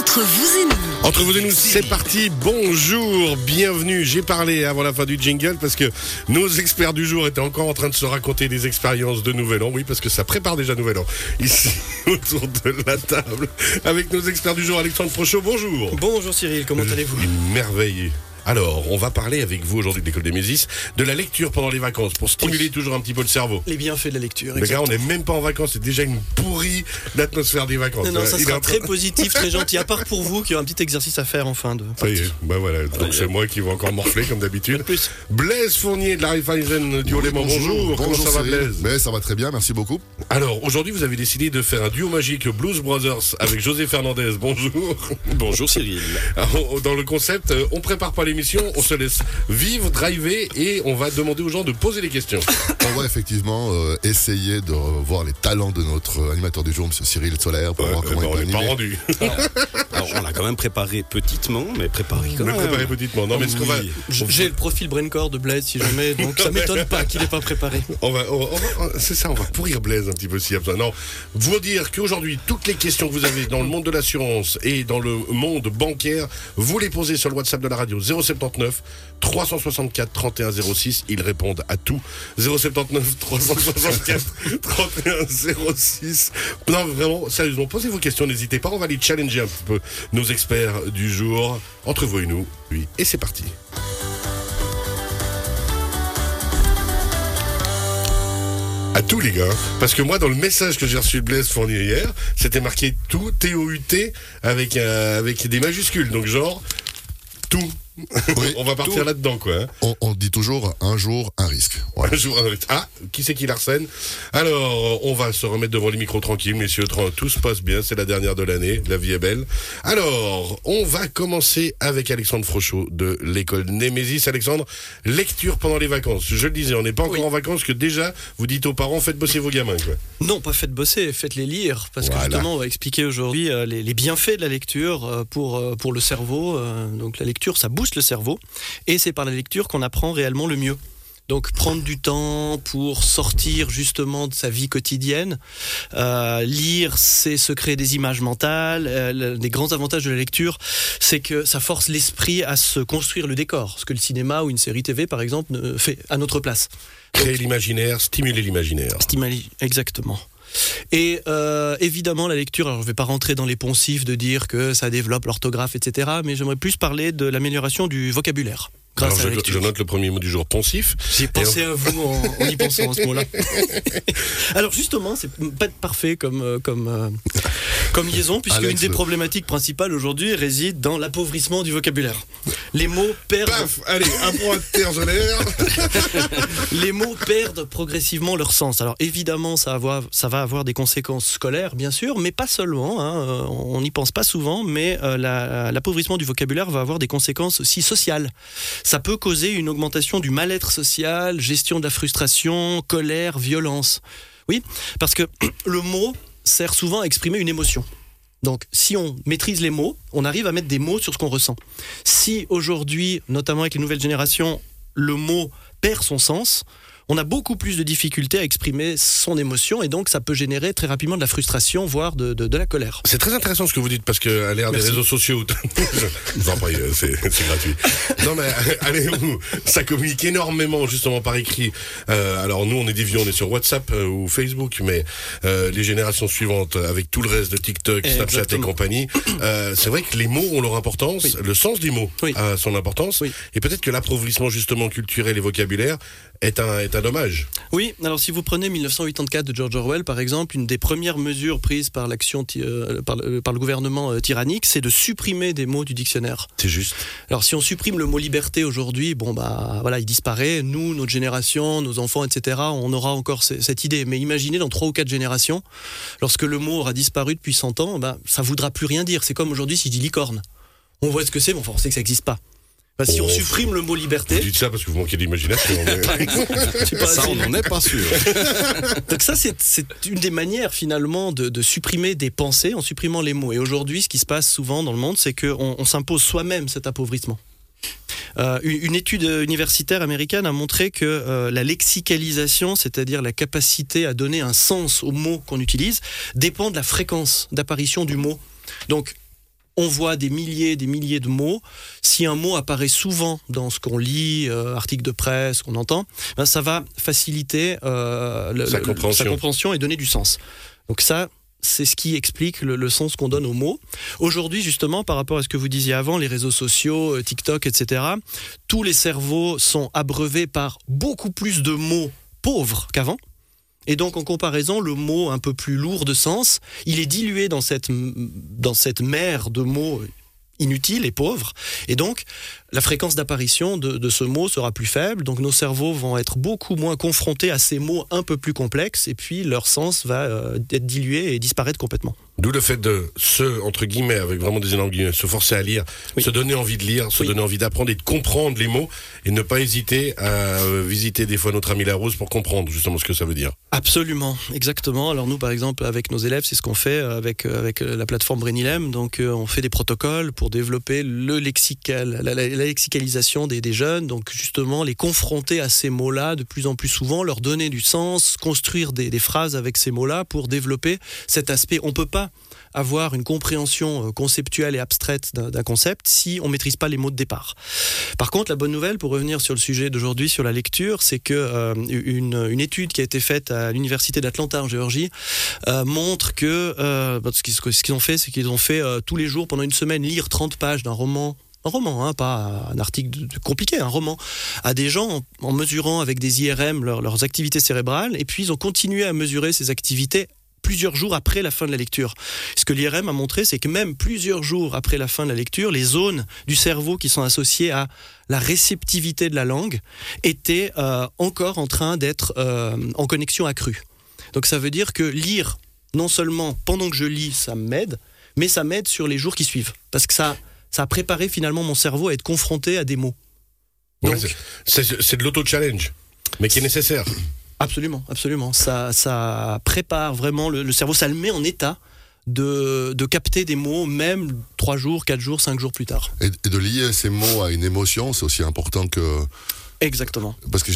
Entre vous et nous. Entre vous et nous, c'est parti. Bonjour, bienvenue. J'ai parlé avant la fin du jingle parce que nos experts du jour étaient encore en train de se raconter des expériences de Nouvel An. Oui, parce que ça prépare déjà Nouvel An. Ici, autour de la table, avec nos experts du jour, Alexandre Frochot. Bonjour. Bonjour Cyril, comment allez-vous? Une merveille. Alors, on va parler avec vous aujourd'hui de l'école des Mésis de la lecture pendant les vacances pour stimuler toujours un petit peu le cerveau. Les bienfaits de la lecture. Les gars, on n'est même pas en vacances, c'est déjà une pourrie l'atmosphère des vacances. Non, non, ça Il sera très positif, très gentil, à part pour vous qui avez un petit exercice à faire en fin de. Ça y est, bah voilà, donc c'est moi qui vais encore morfler comme d'habitude. Plus. Blaise Fournier de la Raiffeisen du Haut-Léman, bonjour. Comment ça va. Blaise Mais ça va très bien, merci beaucoup. Alors, aujourd'hui, vous avez décidé de faire un duo magique Blues Brothers avec José Fernandez. Bonjour. Bonjour Cyril. Alors, dans le concept, euh, on prépare pas l'émission, on se laisse vivre, driver et on va demander aux gens de poser des questions. On va effectivement euh, essayer de voir les talents de notre animateur du jour, Monsieur Cyril Solaire, pour voir Euh, comment bah, on il peut pas rendu. Alors on l'a quand même préparé petitement, mais préparé quand Me même. préparez petitement. Non, mais va, Oui. J- J'ai le profil braincore de Blaise si jamais, donc ça m'étonne pas qu'il n'ait pas préparé. On va, on va- on va- c'est ça, on va pourrir Blaise un petit peu s'il y a besoin. Non, vous dire qu'aujourd'hui, toutes les questions que vous avez dans le monde de l'assurance et dans le monde bancaire, vous les posez sur le WhatsApp de la radio 079 364 31 06. Ils répondent à tout. 079 364 31 06. Non, vraiment, sérieusement, posez vos questions, n'hésitez pas. On va les challenger un peu nos experts du jour. Entre vous et nous, oui. Et c'est parti. À tous les gars, parce que moi dans le message que j'ai reçu de Blaise Fournier hier, c'était marqué tout T-O-U-T avec, euh, avec des majuscules, donc genre tout. Oui, On va partir là-dedans quoi. hein. On, on dit toujours un jour, un risque. Voilà. Un jour, un risque. Ah, qui c'est qui l'arsène? Alors, on va se remettre devant les micros tranquilles, messieurs. Tout se passe bien, c'est la dernière de l'année, la vie est belle. Alors, on va commencer avec Alexandre Frochot de l'école Némésis. Alexandre, lecture pendant les vacances. Je le disais, on n'est pas encore Oui. en vacances que déjà, vous dites aux parents, faites bosser vos gamins. Quoi. Non, pas faites bosser, faites-les lire, parce Voilà. que justement, on va expliquer aujourd'hui euh, les, les bienfaits de la lecture euh, pour, euh, pour le cerveau. Donc la lecture, ça booste le cerveau, et c'est par la lecture qu'on apprend réellement le mieux. Donc prendre du temps pour sortir justement de sa vie quotidienne, Euh, lire, c'est se créer des images mentales. Euh, des grands avantages de la lecture, c'est que ça force l'esprit à se construire le décor, ce que le cinéma ou une série TV par exemple fait à notre place. Créer l'imaginaire, stimuler l'imaginaire. Stimali- exactement. Et euh, évidemment, la lecture, alors je ne vais pas rentrer dans les poncifs de dire que ça développe l'orthographe, etc., mais j'aimerais plus parler de l'amélioration du vocabulaire grâce Alors, à je, je note le premier mot du jour, poncif. J'ai pensé à vous en, en y pensant à ce mot-là. Alors justement, c'est pas parfait comme euh, comme euh, comme liaison, puisque Alex, une des le- problématiques principales aujourd'hui réside dans l'appauvrissement du vocabulaire. Les mots perdent Paf Allez, un point de terre solaire. les mots perdent progressivement leur sens. Alors évidemment, ça, va avoir- ça va avoir des conséquences scolaires, bien sûr, mais pas seulement. hein. Euh, On n'y pense pas souvent, mais euh, la- l'appauvrissement du vocabulaire va avoir des conséquences aussi sociales. Ça peut causer une augmentation du mal-être social, gestion de la frustration, colère, violence. Oui, parce que le mot sert souvent à exprimer une émotion. Donc, si on maîtrise les mots, on arrive à mettre des mots sur ce qu'on ressent. Si aujourd'hui, notamment avec les nouvelles générations, le mot perd son sens, on a beaucoup plus de difficultés à exprimer son émotion et donc ça peut générer très rapidement de la frustration, voire de, de- de la colère. C'est très intéressant ce que vous dites parce que à l'ère des réseaux sociaux, prie, euh, c'est gratuit. Non mais allez, où ça communique énormément justement par écrit. Euh, alors nous on est des vieux, on est sur WhatsApp euh, ou Facebook, mais euh, les générations suivantes avec tout le reste de TikTok, Snapchat et compagnie, euh, c'est vrai que les mots ont leur importance, Oui. le sens des mots Oui. a son importance, Oui. et peut-être que l'appauvrissement justement culturel et vocabulaire est un est un dommage. Oui, alors si vous prenez 1984 de George Orwell, par exemple, une des premières mesures prises par l'action ty- euh, par, le- par le gouvernement euh, tyrannique, c'est de supprimer des mots du dictionnaire. C'est juste. Alors si on supprime le mot liberté aujourd'hui, bon bah voilà, il disparaît. Nous, notre génération, nos enfants, etc., on aura encore ce- cette idée. Mais imaginez dans trois ou quatre générations, lorsque le mot aura disparu depuis 100 ans, bah, ça voudra plus rien dire. C'est comme aujourd'hui si je dis licorne. On voit ce que c'est, mais enfin, on sait que ça n'existe pas. Bah, si on supprime le mot Vous liberté, dites ça parce que vous manquez d'imagination. mais- Ça, on n'en est pas sûr. donc ça, c'est une des manières finalement de, de supprimer des pensées en supprimant les mots. Et aujourd'hui, ce qui se passe souvent dans le monde, c'est qu'on on, s'impose soi-même cet appauvrissement. Euh, une une étude universitaire américaine a montré que euh, la lexicalisation, c'est-à-dire la capacité à donner un sens aux mots qu'on utilise, dépend de la fréquence d'apparition du mot. Donc, on voit des milliers, des milliers de mots. Si un mot apparaît souvent dans ce qu'on lit, euh, article de presse, qu'on entend, ben, ça va faciliter euh, le- Sa le- compréhension. sa compréhension et donner du sens. Donc ça, c'est ce qui explique le, le sens qu'on donne aux mots. Aujourd'hui, justement, par rapport à ce que vous disiez avant, les réseaux sociaux, euh, TikTok, etc., tous les cerveaux sont abreuvés par beaucoup plus de mots pauvres qu'avant. Et donc, en comparaison, le mot un peu plus lourd de sens, il est dilué dans cette, mer de mots inutiles et pauvres. Et donc, la fréquence d'apparition de, de ce mot sera plus faible. Donc, nos cerveaux vont être beaucoup moins confrontés à ces mots un peu plus complexes. Et puis, leur sens va euh, être dilué et disparaître complètement. D'où le fait de se, entre guillemets, avec vraiment des énormes guillemets, se forcer à lire, Oui. se donner envie de lire, se Oui. donner envie d'apprendre et de comprendre les mots et ne pas hésiter à euh, visiter des fois notre ami Larose pour comprendre justement ce que ça veut dire. Absolument, exactement. Alors nous, par exemple, avec nos élèves, c'est ce qu'on fait avec, euh, avec la plateforme Brainilem. Donc, on fait des protocoles pour développer le lexical, la, la- lexicalisation des, jeunes. Donc, justement, les confronter à ces mots-là de plus en plus souvent, leur donner du sens, construire des, phrases avec ces mots-là pour développer cet aspect. On peut pas avoir une compréhension euh, conceptuelle et abstraite d'un concept si on maîtrise pas les mots de départ. Par contre, la bonne nouvelle, pour revenir sur le sujet d'aujourd'hui, sur la lecture, c'est que euh, une, une étude qui a été faite à l'université d'Atlanta en Géorgie euh, montre que ce qu'ils ont fait, c'est qu'ils ont fait tous les jours pendant une semaine lire 30 pages d'un roman. Un roman, hein, pas un article compliqué, un roman, à des gens en, mesurant avec des IRM leur- leurs activités cérébrales, et puis ils ont continué à mesurer ces activités plusieurs jours après la fin de la lecture. Ce que l'IRM a montré, c'est que même plusieurs jours après la fin de la lecture, les zones du cerveau qui sont associées à la réceptivité de la langue étaient euh, encore en train d'être euh, en connexion accrue. Donc ça veut dire que lire, non seulement pendant que je lis, ça m'aide, mais ça m'aide sur les jours qui suivent. Parce que ça, ça a préparé finalement mon cerveau à être confronté à des mots. Ouais, Donc, c'est- de l'auto-challenge, mais qui est nécessaire. Absolument, absolument. Ça, ça prépare vraiment le, le cerveau, ça le met en état de, de capter des mots, même 3 jours, 4 jours, 5 jours plus tard. Et, et de lier ces mots à une émotion, c'est aussi important que. Exactement. Parce que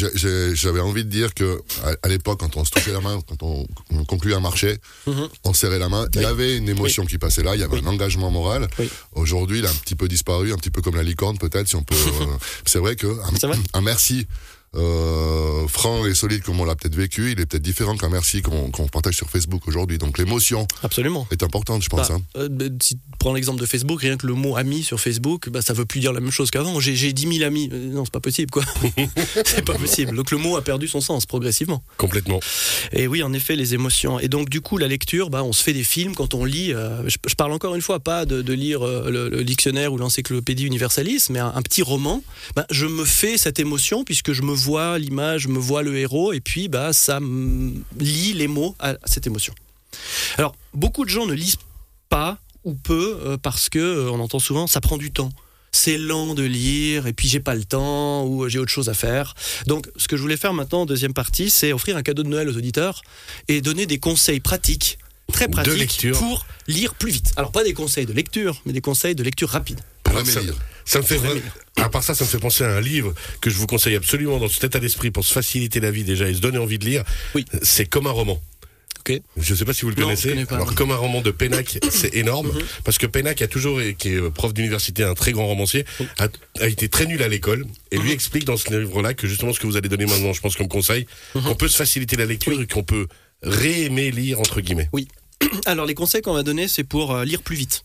j'avais envie de dire que à, l'époque, quand on se touchait la main, quand on, on concluait un marché, Mhm. on serrait la main, il y avait une émotion qui passait là, il y avait Oui. un engagement moral. Aujourd'hui, il a un petit peu disparu, un petit peu comme la licorne peut-être, si on peut. euh, c'est vrai que un, C'est vrai. un merci. Euh, franc et solide comme on l'a peut-être vécu, il est peut-être différent qu'un merci qu'on partage sur Facebook aujourd'hui. Donc l'émotion Absolument. est importante, je pense. Bah, hein. euh, bah, si tu prends l'exemple de Facebook, rien que le mot ami sur Facebook, bah, ça veut plus dire la même chose qu'avant. J'ai, j'ai 10 000 amis. Euh, Non, c'est pas possible, quoi. c'est pas possible. Donc le mot a perdu son sens progressivement. Complètement. Et oui, en effet, les émotions. Et donc, du coup, la lecture, bah, on se fait des films quand on lit. euh, je, je parle encore une fois pas de, de lire euh, le, le dictionnaire ou l'encyclopédie universaliste, mais un, un petit roman. Bah, je me fais cette émotion puisque je me vois l'image, me vois le héros, et puis bah, ça me lie les mots à cette émotion. Alors, beaucoup de gens ne lisent pas ou peu euh, parce que euh, on entend souvent ça prend du temps. C'est lent de lire et puis j'ai pas le temps ou j'ai autre chose à faire. Donc, ce que je voulais faire maintenant en deuxième partie, c'est offrir un cadeau de Noël aux auditeurs et donner des conseils pratiques, très pratiques, pour lire plus vite. Alors, pas des conseils de lecture, mais des conseils de lecture rapide. Pour ça, me fait vraiment- à part ça, ça me fait penser à un livre que je vous conseille absolument dans cet état d'esprit pour se faciliter la vie déjà et se donner envie de lire. Oui. C'est comme un roman. Ok. Je ne sais pas si vous le Non, connaissez. je connais pas. Alors comme un roman de Pénac, c'est énorme Mhm. parce que Pénac a toujours, qui est prof d'université, un très grand romancier, Oui. a, a été très nul à l'école et lui Mhm. explique dans ce livre-là que justement ce que vous allez donner maintenant, je pense comme conseil, Mhm. qu'on peut se faciliter la lecture et qu'on peut réaimer lire entre guillemets. Alors, les conseils qu'on va donner, c'est pour euh, lire plus vite.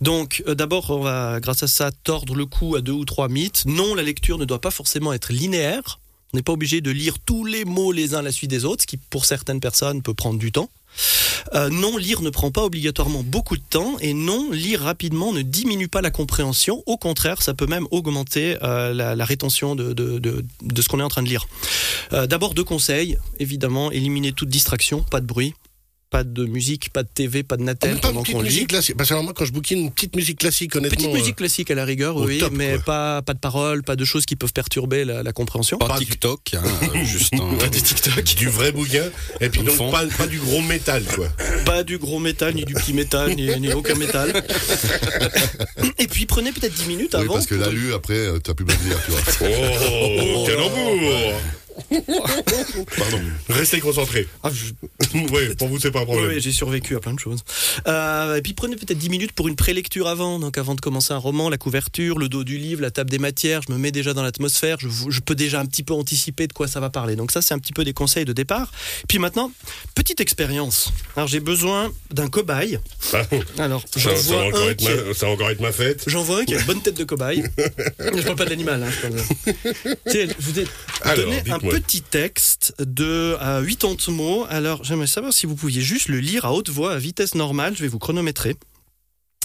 Donc, euh, d'abord, on va, grâce à ça, tordre le cou à deux ou trois mythes. Non, la lecture ne doit pas forcément être linéaire. On n'est pas obligé de lire tous les mots les uns à la suite des autres, ce qui, pour certaines personnes, peut prendre du temps. Euh, non, lire ne prend pas obligatoirement beaucoup de temps. Et non, lire rapidement ne diminue pas la compréhension. Au contraire, ça peut même augmenter euh, la, rétention de, ce qu'on est en train de lire. D'abord, deux conseils. Évidemment, éliminer toute distraction, pas de bruit. Pas de musique, pas de TV, pas de Natel pas pendant petite qu'on lit. musique classique. Parce que alors moi, quand je bouquine une petite musique classique, honnêtement. Petite euh, musique classique à la rigueur, oui, top, mais quoi. pas, pas de paroles, pas de choses qui peuvent perturber la, la compréhension. Pas Pas du- TikTok, hein, euh, juste un. Pas de TikTok. du vrai bouquin et puis donc pas, pas du gros métal quoi. Pas du gros métal, ni du petit métal, ni, ni aucun métal. Et puis prenez peut-être 10 minutes Oui, avant. parce que pour- l'alu, après, euh, t'as plus besoin de lire, tu vois. Oh, calembour Pardon. Restez concentrés. Ah, je- pour vous, c'est pas un problème. Oui, j'ai survécu à plein de choses. Euh, et puis prenez peut-être 10 minutes pour une prélecture avant. Donc avant de commencer un roman, la couverture, le dos du livre, la table des matières, je me mets déjà dans l'atmosphère, je, peux déjà un petit peu anticiper de quoi ça va parler. Donc ça, c'est un petit peu des conseils de départ. Puis maintenant, petite expérience. Alors j'ai besoin d'un cobaye. Ah, Alors ça, ça vois va encore un être ma, ça va encore être ma fête. J'en vois un qui a une bonne tête de cobaye. je parle pas de l'animal. Hein, je parle de- Tu sais, je vous Alors, donné un petit texte de euh, 80 mots. Alors, j'aimerais savoir si vous pouviez juste le lire à haute voix, à vitesse normale. Je vais vous chronométrer.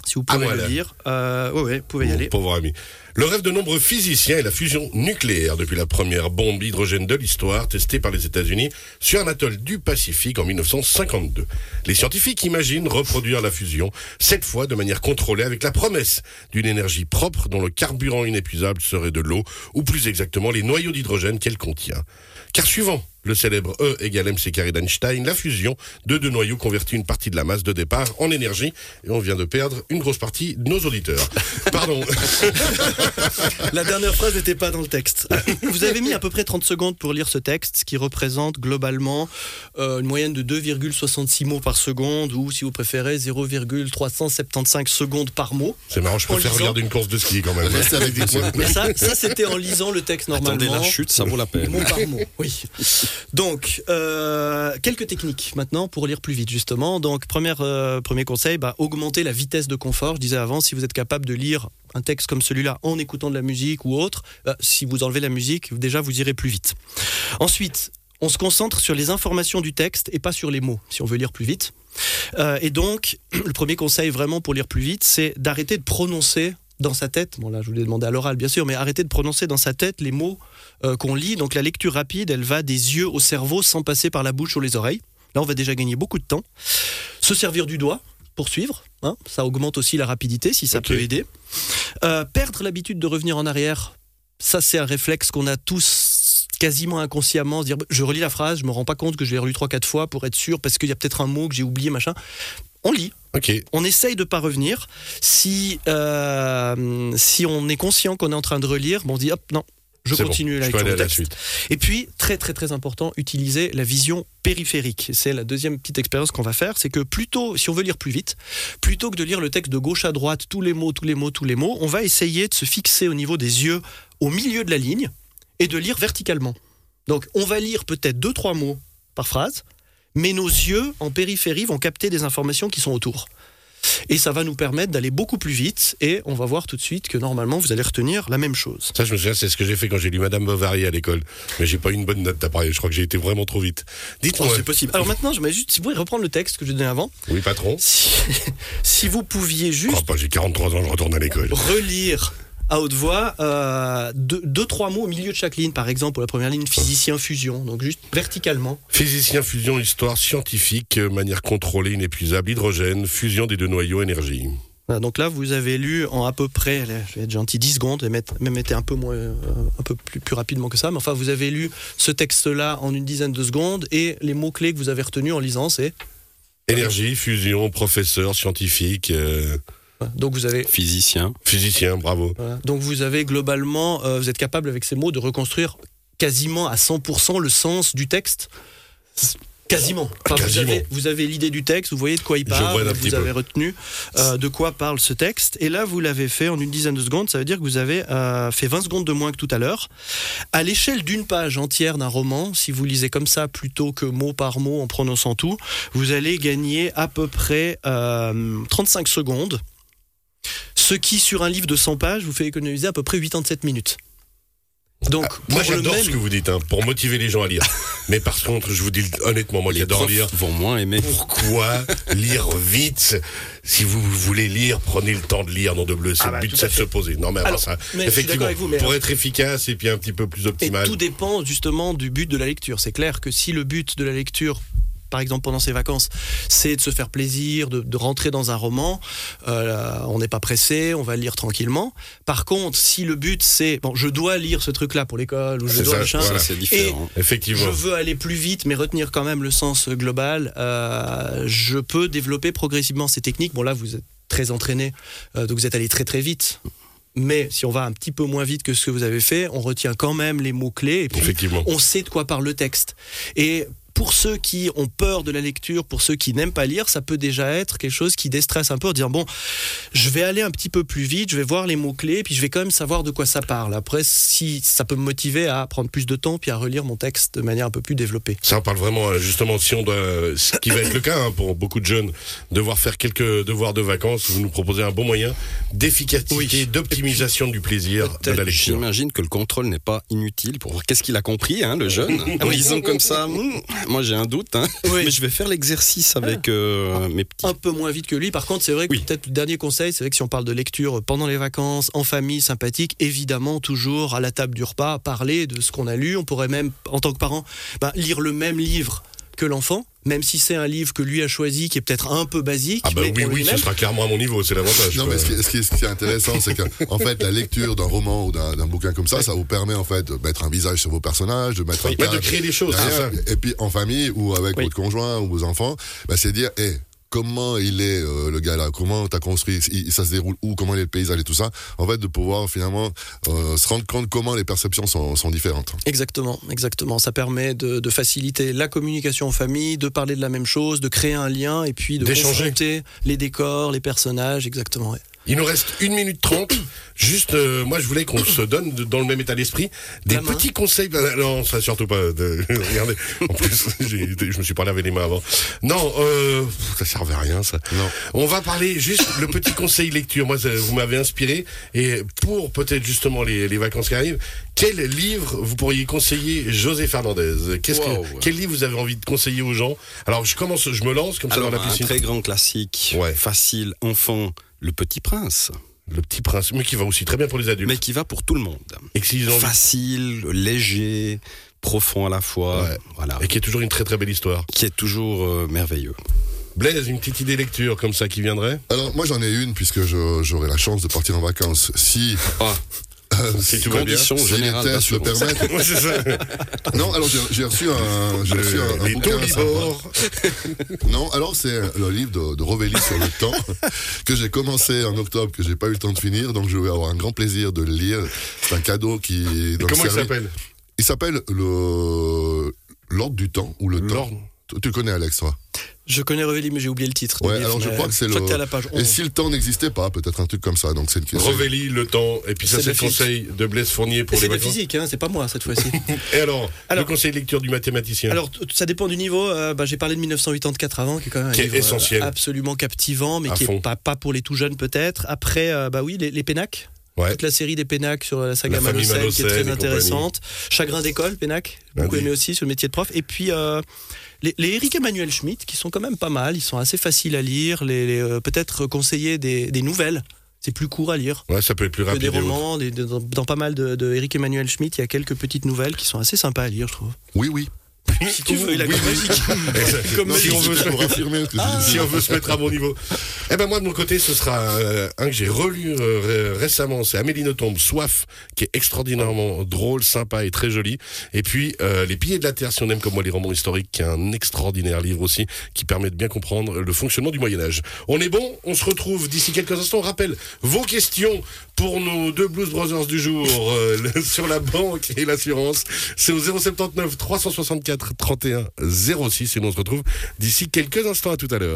Si vous pouvez le lire. Euh, ouais, ouais, vous pouvez y Mon aller. Pauvre ami. Le rêve de nombreux physiciens est la fusion nucléaire depuis la première bombe d'hydrogène de l'histoire testée par les États-Unis sur un atoll du Pacifique en 1952. Les scientifiques imaginent reproduire la fusion, cette fois de manière contrôlée avec la promesse d'une énergie propre dont le carburant inépuisable serait de l'eau, ou plus exactement les noyaux d'hydrogène qu'elle contient. Car suivant le célèbre E égale mc carré d'Einstein, la fusion de deux noyaux convertit une partie de la masse de départ en énergie, et on vient de perdre une grosse partie de nos auditeurs. Pardon. La dernière phrase n'était pas dans le texte. Vous avez mis à peu près 30 secondes pour lire ce texte, ce qui représente globalement euh, une moyenne de 2,66 mots par seconde, ou si vous préférez 0,375 secondes par mot. C'est marrant, je préfère lisant. regarder une course de ski quand même. Mais ça, ça c'était en lisant le texte normalement. Attendez la chute, ça vaut la peine. Mot par mot, oui. Donc, euh, quelques techniques maintenant pour lire plus vite, justement. Donc, première, euh, premier conseil, bah, augmenter la vitesse de confort. Je disais avant, si vous êtes capable de lire un texte comme celui-là en écoutant de la musique ou autre, euh, si vous enlevez la musique, déjà, vous irez plus vite. Ensuite, on se concentre sur les informations du texte et pas sur les mots, si on veut lire plus vite. Et donc, le premier conseil vraiment pour lire plus vite, c'est d'arrêter de prononcer dans sa tête, bon là je vous l'ai demandé à l'oral bien sûr, mais arrêter de prononcer dans sa tête les mots euh, qu'on lit. Donc la lecture rapide, elle va des yeux au cerveau sans passer par la bouche ou les oreilles. Là on va déjà gagner beaucoup de temps. Se servir du doigt pour suivre, hein, ça augmente aussi la rapidité si ça peut aider. Euh, perdre l'habitude de revenir en arrière, ça c'est un réflexe qu'on a tous quasiment inconsciemment, se dire je relis la phrase, je me rends pas compte que je l'ai relu trois quatre fois pour être sûr parce qu'il y a peut-être un mot que j'ai oublié machin. On lit, on essaye de pas revenir. Si euh, si on est conscient qu'on est en train de relire, bon, on dit hop non, je bon, continue la je lecture la suite. Et puis très très très important, utiliser la vision périphérique. C'est la deuxième petite expérience qu'on va faire, c'est que plutôt, si on veut lire plus vite, plutôt que de lire le texte de gauche à droite, tous les mots, tous les mots, tous les mots, on va essayer de se fixer au niveau des yeux, au milieu de la ligne, et de lire verticalement. Donc on va lire peut-être deux trois mots par phrase, mais nos yeux en périphérie vont capter des informations qui sont autour. Et ça va nous permettre d'aller beaucoup plus vite et on va voir tout de suite que normalement vous allez retenir la même chose. Ça, je me souviens, c'est ce que j'ai fait quand j'ai lu Madame Bovary à l'école. Mais j'ai pas eu une bonne note d'appareil. Je crois que j'ai été vraiment trop vite. Oh, Dites-moi. c'est possible. Alors maintenant, je vais juste, si vous pouvez reprendre le texte que je donnais avant, oui, patron. si, si vous pouviez juste pas, j'ai 43 ans, je retourne à l'école. relire à haute voix euh, deux, deux, trois mots au milieu de chaque ligne, par exemple, pour la première ligne, physicien, fusion, donc juste verticalement. Physicien, fusion, histoire, scientifique, euh, manière contrôlée, inépuisable, hydrogène, fusion des deux noyaux, énergie. Voilà, donc là, vous avez lu en à peu près, allez, je vais être gentil, 10 secondes, et mettre, même été un peu moins, euh, un peu plus, plus rapidement que ça, mais enfin, vous avez lu ce texte-là en une dizaine de secondes, et les mots-clés que vous avez retenus en lisant, c'est. Énergie, fusion, professeur, scientifique, euh, voilà. Donc vous avez. Physicien. physicien, bravo. voilà. Donc vous avez globalement, euh, vous êtes capable avec ces mots de reconstruire quasiment à 100% le sens du texte. Quasiment. Enfin, Vous Quasiment. avez, vous avez l'idée du texte, vous voyez de quoi il parle, vous peu. avez retenu euh, de quoi parle ce texte. Et là, vous l'avez fait en une dizaine de secondes. Ça veut dire que vous avez euh, fait 20 secondes de moins que tout à l'heure. À l'échelle d'une page entière d'un roman, si vous lisez comme ça plutôt que mot par mot en prononçant tout, vous allez gagner à peu près euh, 35 secondes. Ce qui, sur un livre de 100 pages, vous fait économiser à peu près 87 minutes. Donc, Moi, pour le j'adore même- ce que vous dites, hein, pour motiver les gens à lire. Mais par contre, je vous dis honnêtement, moi qui Les adore profs lire, vont moins aimer. pourquoi lire vite Si vous voulez lire, prenez le temps de lire, non de bleu. C'est Ah le bah, but, c'est de se poser. Non, mais alors ça, mais effectivement, avec vous, mais pour être efficace et puis un petit peu plus Et optimal. tout dépend justement du but de la lecture. C'est clair que si le but de la lecture, par exemple pendant ses vacances, c'est de se faire plaisir, de, de rentrer dans un roman, euh, on n'est pas pressé, on va le lire tranquillement. Par contre, si le but c'est, bon, je dois lire ce truc-là pour l'école, ou je dois ça, machin, voilà. Ça, c'est différent. Effectivement. je veux aller plus vite, mais retenir quand même le sens global. euh, je peux développer progressivement ces techniques. Bon, là, vous êtes très entraîné, euh, donc vous êtes allé très très vite. Mais si on va un petit peu moins vite que ce que vous avez fait, on retient quand même les mots-clés et puis Effectivement. on sait de quoi parle le texte. Et pour ceux qui ont peur de la lecture, pour ceux qui n'aiment pas lire, ça peut déjà être quelque chose qui déstresse un peu, en disant bon, je vais aller un petit peu plus vite, je vais voir les mots-clés, puis je vais quand même savoir de quoi ça parle. Après, si ça peut me motiver à prendre plus de temps, puis à relire mon texte de manière un peu plus développée. Ça, on parle vraiment, euh, justement, si on doit, ce qui va être le cas hein, pour beaucoup de jeunes, devoir faire quelques devoirs de vacances, vous nous proposez un bon moyen d'efficacité, Oui. d'optimisation du plaisir de la lecture. J'imagine que le contrôle n'est pas inutile pour voir qu'est-ce qu'il a compris, hein, le jeune? En lisant comme ça, hmm, moi j'ai un doute, hein. Oui. mais je vais faire l'exercice avec euh, mes petits. un peu moins vite que lui. Par contre, c'est vrai que Oui. peut-être le dernier conseil, c'est vrai que si on parle de lecture pendant les vacances, en famille, sympathique, évidemment, toujours à la table du repas, parler de ce qu'on a lu. On pourrait même, en tant que parent, ben, lire le même livre que l'enfant, même si c'est un livre que lui a choisi, qui est peut-être un peu basique. Ah bah mais oui, oui, ce sera clairement à mon niveau, c'est l'avantage. Non, quoi. mais ce qui, est- ce qui est, ce qui est intéressant, c'est qu'en en fait, la lecture d'un roman ou d'un bouquin comme ça, ça vous permet en fait de mettre un visage sur vos personnages, de mettre un de créer des choses, c'est derrière. ça. Et puis en famille ou avec Oui. votre conjoint ou vos enfants, bah, c'est dire, hé, comment il est euh, le gars là, comment t'as construit, il- ça se déroule où, comment il est le paysage et tout ça. En fait, de pouvoir finalement euh, se rendre compte comment les perceptions sont, sont différentes. Exactement, exactement. Ça permet de, de faciliter la communication en famille, de parler de la même chose, de créer un lien et puis de D'échanger. confronter les décors, les personnages, exactement. ouais. Il nous reste une minute trente. Juste, euh, moi, je voulais qu'on se donne dans le même état d'esprit des petits conseils. Ben, Non, ça surtout pas. De... Regardez. En plus, je me suis pas lavé les mains avant. Non, euh, ça servait à rien, ça. Non. On va parler juste le petit conseil lecture. Moi, ça- vous m'avez inspiré. Et pour peut-être justement les, les vacances qui arrivent, quel livre vous pourriez conseiller José Fernandez? Qu'est-ce que. Quel livre vous avez envie de conseiller aux gens? Alors, je commence, je me lance comme ça Alors, dans la un piscine. très grand classique, Ouais. facile, enfant, Le Petit Prince, Le petit prince, mais qui va aussi très bien pour les adultes. mais qui va pour tout le monde. Et que s'ils ont envie- Facile, léger, profond à la fois, Ouais. voilà, Et qui est toujours une très très belle histoire. qui est toujours euh, merveilleux. Blaise, une petite idée lecture comme ça qui viendrait? Alors moi j'en ai une puisque j'aurai la chance de partir en vacances. Si, Ah, euh, Si tout va bien. si les générales tests le d'assurance. permettent. Ouais, c'est ça. Non, alors j'ai reçu un, j'ai reçu un, un bouquin. Non, alors c'est le livre de, de Rovelli sur le temps que j'ai commencé en octobre, que j'ai pas eu le temps de finir, donc je vais avoir un grand plaisir de le lire. C'est un cadeau qui. Dans comment il s'appelle? Il s'appelle le l'ordre du temps ou le temps. Tu, connais Alex, toi? Je connais Revelli, mais j'ai oublié le titre. Ouais, alors je crois que c'est le- que à la page Et 11. si le temps n'existait pas, peut-être un truc comme ça. Donc c'est une question. Revelli, le temps, et puis ça C'est le conseil de Blaise Fournier pour Et les c'est de la vacances. physique, hein, c'est pas moi cette fois-ci. Et alors, Alors- le conseil de lecture du mathématicien? Alors, ça dépend du niveau. Euh, bah, J'ai parlé de 1984 avant, qui est quand même un Qui est euh, essentiel. absolument captivant, mais À qui fond. est pas, pas pour les tout jeunes peut-être. Après, euh, bah oui, les, les Pénac. ouais. Toute la série des Pénac sur la saga La Manocel, qui est très intéressante. Chagrin d'école, Pénac. Beaucoup Lundi. aimé aussi sur le métier de prof. Et puis, euh, les, les Eric Emmanuel Schmitt, qui sont quand même pas mal. Ils sont assez faciles à lire. Les, les, euh, Peut-être conseiller des, des nouvelles. C'est plus court à lire Ouais, ça peut être plus rapide. des romans. Des- dans, dans pas mal de, de Eric Emmanuel Schmitt, il y a quelques petites nouvelles qui sont assez sympas à lire, je trouve. Oui, oui. Si tu veux, il a Oui, oui. Comme si, on veut se affirmer dis. si on veut se mettre à mon niveau. Eh ben moi de mon côté, ce sera euh, un que j'ai relu euh, ré- récemment, c'est Amélie Nothomb, Soif, qui est extraordinairement drôle, sympa et très joli. Et puis euh, Les Piliers de la Terre, si on aime comme moi les romans historiques, qui est un extraordinaire livre aussi, qui permet de bien comprendre le fonctionnement du Moyen Âge. On est bon, on se retrouve d'ici quelques instants. On rappelle vos questions pour nos deux Blues Brothers du jour euh, sur la banque et l'assurance. C'est au 079 364 31 06 et on se retrouve d'ici quelques instants à tout à l'heure.